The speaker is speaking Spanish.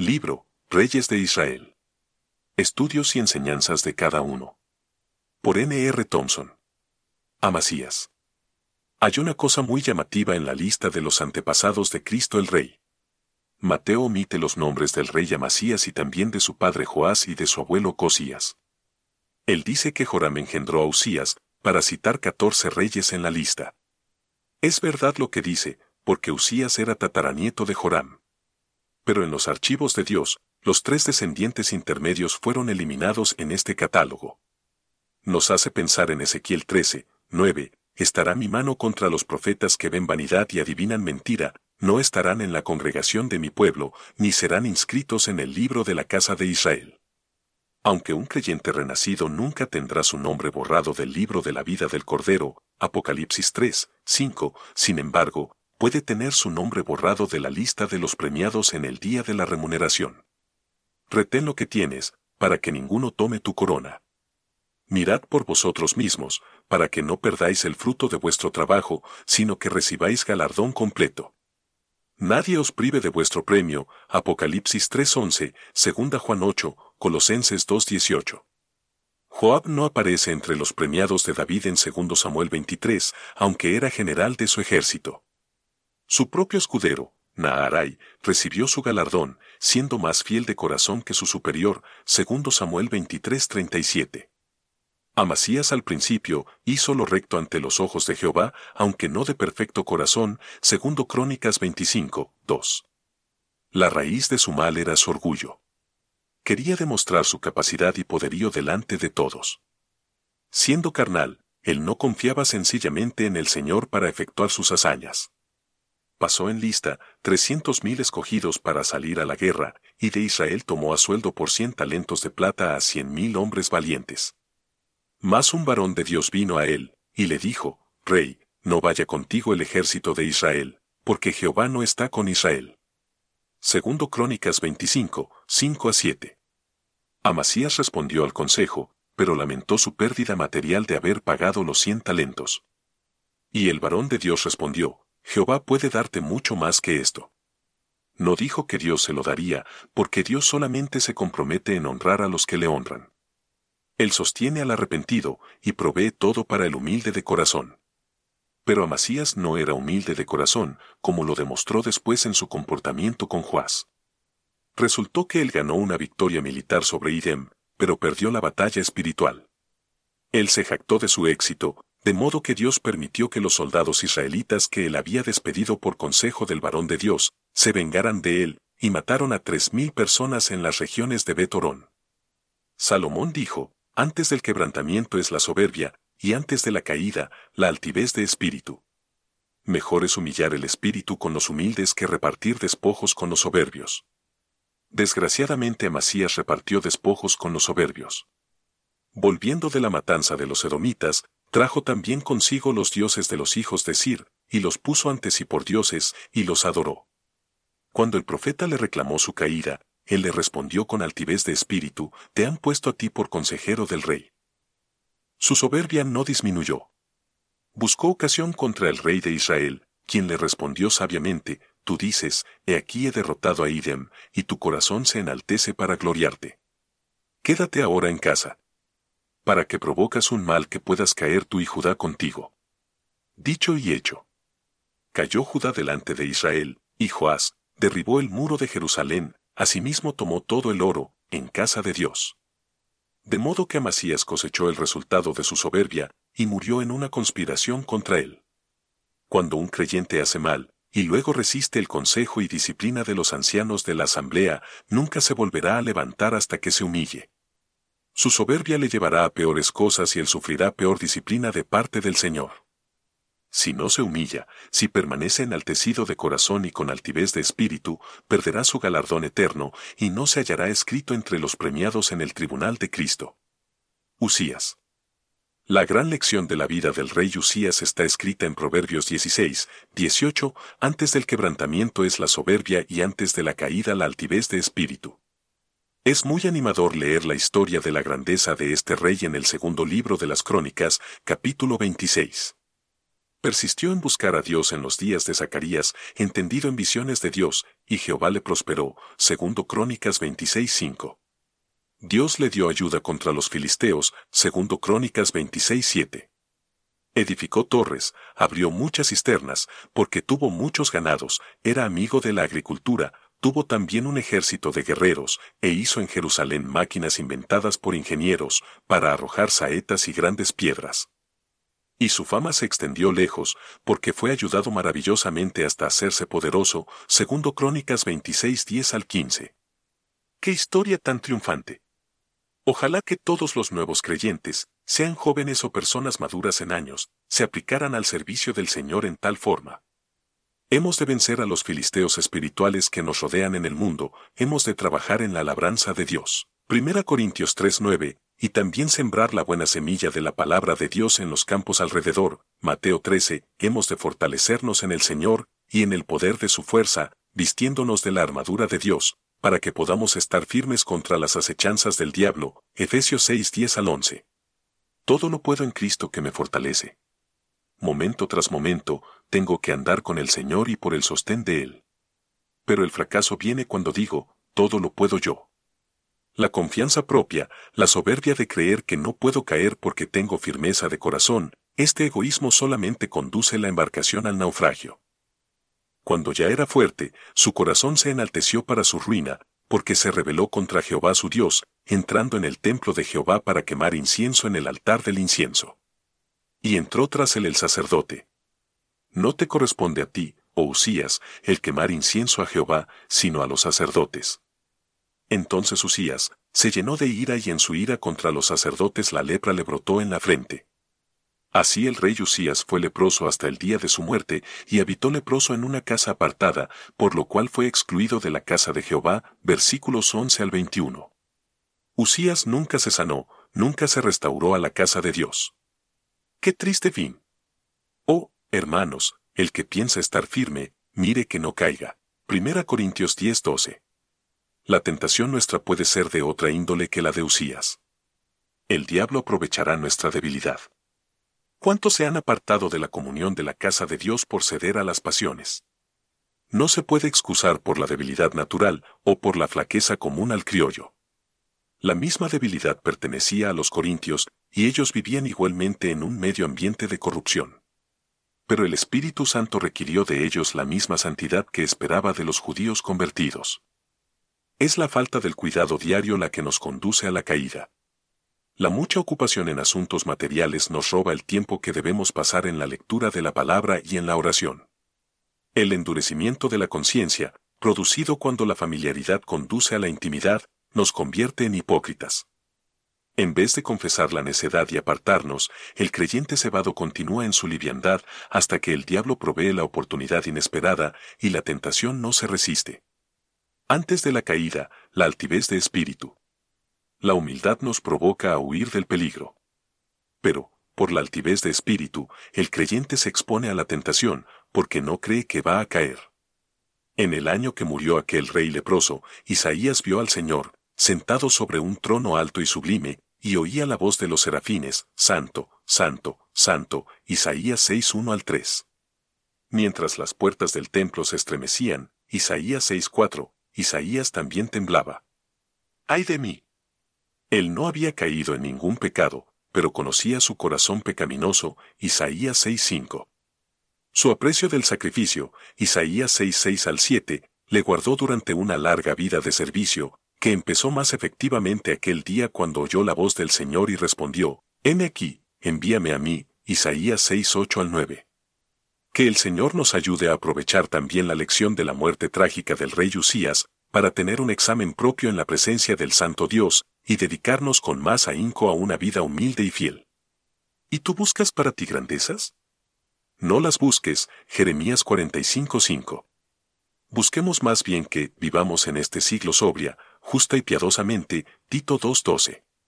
Libro, Reyes de Israel. Estudios y enseñanzas de cada uno. Por N. R. Thompson. Amasías. Hay una cosa muy llamativa en la lista de los antepasados de Cristo el Rey. Mateo omite los nombres del rey Amasías y también de su padre Joás y de su abuelo Cosías. Él dice que Joram engendró a Usías, para citar 14 reyes en la lista. Es verdad lo que dice, porque Usías era tataranieto de Joram. Pero en los archivos de Dios, los tres descendientes intermedios fueron eliminados en este catálogo. Nos hace pensar en Ezequiel 13, 9, estará mi mano contra los profetas que ven vanidad y adivinan mentira, no estarán en la congregación de mi pueblo, ni serán inscritos en el libro de la casa de Israel. Aunque un creyente renacido nunca tendrá su nombre borrado del libro de la vida del Cordero, Apocalipsis 3, 5, sin embargo, puede tener su nombre borrado de la lista de los premiados en el día de la remuneración. Retén lo que tienes, para que ninguno tome tu corona. Mirad por vosotros mismos, para que no perdáis el fruto de vuestro trabajo, sino que recibáis galardón completo. Nadie os prive de vuestro premio, Apocalipsis 3.11, 2 Juan 8, Colosenses 2.18. Joab no aparece entre los premiados de David en 2 Samuel 23, aunque era general de su ejército. Su propio escudero, Naharai, recibió su galardón, siendo más fiel de corazón que su superior, 2 Samuel 23.37. Amasías al principio hizo lo recto ante los ojos de Jehová, aunque no de perfecto corazón, segundo Crónicas 25, 2. La raíz de su mal era su orgullo. Quería demostrar su capacidad y poderío delante de todos. Siendo carnal, él no confiaba sencillamente en el Señor para efectuar sus hazañas. Pasó en lista trescientos mil escogidos para salir a la guerra, y de Israel tomó a sueldo por cien talentos de plata a cien mil hombres valientes. Mas un varón de Dios vino a él, y le dijo, Rey, no vaya contigo el ejército de Israel, porque Jehová no está con Israel. Segundo Crónicas 25, 5 a 7. Amasías respondió al consejo, pero lamentó su pérdida material de haber pagado los cien talentos. Y el varón de Dios respondió, Jehová puede darte mucho más que esto. No dijo que Dios se lo daría, porque Dios solamente se compromete en honrar a los que le honran. Él sostiene al arrepentido y provee todo para el humilde de corazón. Pero Amasías no era humilde de corazón, como lo demostró después en su comportamiento con Joás. Resultó que él ganó una victoria militar sobre Idem, pero perdió la batalla espiritual. Él se jactó de su éxito, de modo que Dios permitió que los soldados israelitas que él había despedido por consejo del varón de Dios, se vengaran de él, y mataron a tres mil personas en las regiones de Betorón. Salomón dijo, antes del quebrantamiento es la soberbia, y antes de la caída, la altivez de espíritu. Mejor es humillar el espíritu con los humildes que repartir despojos con los soberbios. Desgraciadamente Amasías repartió despojos con los soberbios. Volviendo de la matanza de los edomitas, trajo también consigo los dioses de los hijos de Sir, y los puso ante sí por dioses, y los adoró. Cuando el profeta le reclamó su caída, él le respondió con altivez de espíritu, te han puesto a ti por consejero del rey. Su soberbia no disminuyó. Buscó ocasión contra el rey de Israel, quien le respondió sabiamente, tú dices, he aquí he derrotado a Idem, y tu corazón se enaltece para gloriarte. Quédate ahora en casa. Para que provocas un mal que puedas caer tú y Judá contigo. Dicho y hecho. Cayó Judá delante de Israel, y Joás, derribó el muro de Jerusalén, Asimismo tomó todo el oro, en casa de Dios. De modo que Amasías cosechó el resultado de su soberbia, y murió en una conspiración contra él. Cuando un creyente hace mal, y luego resiste el consejo y disciplina de los ancianos de la asamblea, nunca se volverá a levantar hasta que se humille. Su soberbia le llevará a peores cosas y él sufrirá peor disciplina de parte del Señor. Si no se humilla, si permanece enaltecido de corazón y con altivez de espíritu, perderá su galardón eterno y no se hallará escrito entre los premiados en el tribunal de Cristo. Usías. La gran lección de la vida del rey Usías está escrita en Proverbios 16, 18, antes del quebrantamiento es la soberbia y antes de la caída la altivez de espíritu. Es muy animador leer la historia de la grandeza de este rey en el segundo libro de las Crónicas, capítulo 26. Persistió en buscar a Dios en los días de Zacarías, entendido en visiones de Dios, y Jehová le prosperó, segundo Crónicas 26.5. Dios le dio ayuda contra los filisteos, segundo Crónicas 26.7. Edificó torres, abrió muchas cisternas, porque tuvo muchos ganados, era amigo de la agricultura, tuvo también un ejército de guerreros, e hizo en Jerusalén máquinas inventadas por ingenieros, para arrojar saetas y grandes piedras. Y su fama se extendió lejos, porque fue ayudado maravillosamente hasta hacerse poderoso, segundo Crónicas 26 10 al 15. ¡Qué historia tan triunfante! Ojalá que todos los nuevos creyentes, sean jóvenes o personas maduras en años, se aplicaran al servicio del Señor en tal forma. Hemos de vencer a los filisteos espirituales que nos rodean en el mundo, hemos de trabajar en la labranza de Dios. 1 Corintios 3:9, y también sembrar la buena semilla de la palabra de Dios en los campos alrededor. Mateo 13, hemos de fortalecernos en el Señor y en el poder de su fuerza, vistiéndonos de la armadura de Dios, para que podamos estar firmes contra las acechanzas del diablo. Efesios 6, 10 al 11. Todo lo puedo en Cristo que me fortalece. Momento tras momento, tengo que andar con el Señor y por el sostén de Él. Pero el fracaso viene cuando digo, todo lo puedo yo. La confianza propia, la soberbia de creer que no puedo caer porque tengo firmeza de corazón, este egoísmo solamente conduce la embarcación al naufragio. Cuando ya era fuerte, su corazón se enalteció para su ruina, porque se rebeló contra Jehová su Dios, entrando en el templo de Jehová para quemar incienso en el altar del incienso. Y entró tras él el sacerdote. No te corresponde a ti, oh Usías, el quemar incienso a Jehová, sino a los sacerdotes. Entonces Usías se llenó de ira y en su ira contra los sacerdotes la lepra le brotó en la frente. Así el rey Usías fue leproso hasta el día de su muerte y habitó leproso en una casa apartada, por lo cual fue excluido de la casa de Jehová, versículos 11 al 21. Usías nunca se sanó, nunca se restauró a la casa de Dios. ¡Qué triste fin! Oh, hermanos, el que piensa estar firme, mire que no caiga. Primera Corintios 10:12 la tentación nuestra puede ser de otra índole que la de Usías. El diablo aprovechará nuestra debilidad. ¿Cuántos se han apartado de la comunión de la casa de Dios por ceder a las pasiones? No se puede excusar por la debilidad natural o por la flaqueza común al criollo. La misma debilidad pertenecía a los corintios y ellos vivían igualmente en un medio ambiente de corrupción. Pero el Espíritu Santo requirió de ellos la misma santidad que esperaba de los judíos convertidos. Es la falta del cuidado diario la que nos conduce a la caída. La mucha ocupación en asuntos materiales nos roba el tiempo que debemos pasar en la lectura de la palabra y en la oración. El endurecimiento de la conciencia, producido cuando la familiaridad conduce a la intimidad, nos convierte en hipócritas. En vez de confesar la necedad y apartarnos, el creyente cebado continúa en su liviandad hasta que el diablo provee la oportunidad inesperada y la tentación no se resiste. Antes de la caída, la altivez de espíritu. La humildad nos provoca a huir del peligro. Pero, por la altivez de espíritu, el creyente se expone a la tentación, porque no cree que va a caer. En el año que murió aquel rey leproso, Isaías vio al Señor, sentado sobre un trono alto y sublime, y oía la voz de los serafines, Santo, Santo, Santo, Isaías 6 1 al 3. Mientras las puertas del templo se estremecían, Isaías 6:4, Isaías también temblaba. ¡Ay de mí! Él no había caído en ningún pecado, pero conocía su corazón pecaminoso, Isaías 6.5. Su aprecio del sacrificio, Isaías 6.6 al 7, le guardó durante una larga vida de servicio, que empezó más efectivamente aquel día cuando oyó la voz del Señor y respondió, Heme aquí, envíame a mí, Isaías 6.8 al 9. Que el Señor nos ayude a aprovechar también la lección de la muerte trágica del rey Usías, para tener un examen propio en la presencia del Santo Dios, y dedicarnos con más ahínco a una vida humilde y fiel. ¿Y tú buscas para ti grandezas? No las busques, Jeremías 45:5. Busquemos más bien que vivamos en este siglo sobria, justa y piadosamente, Tito 2:12.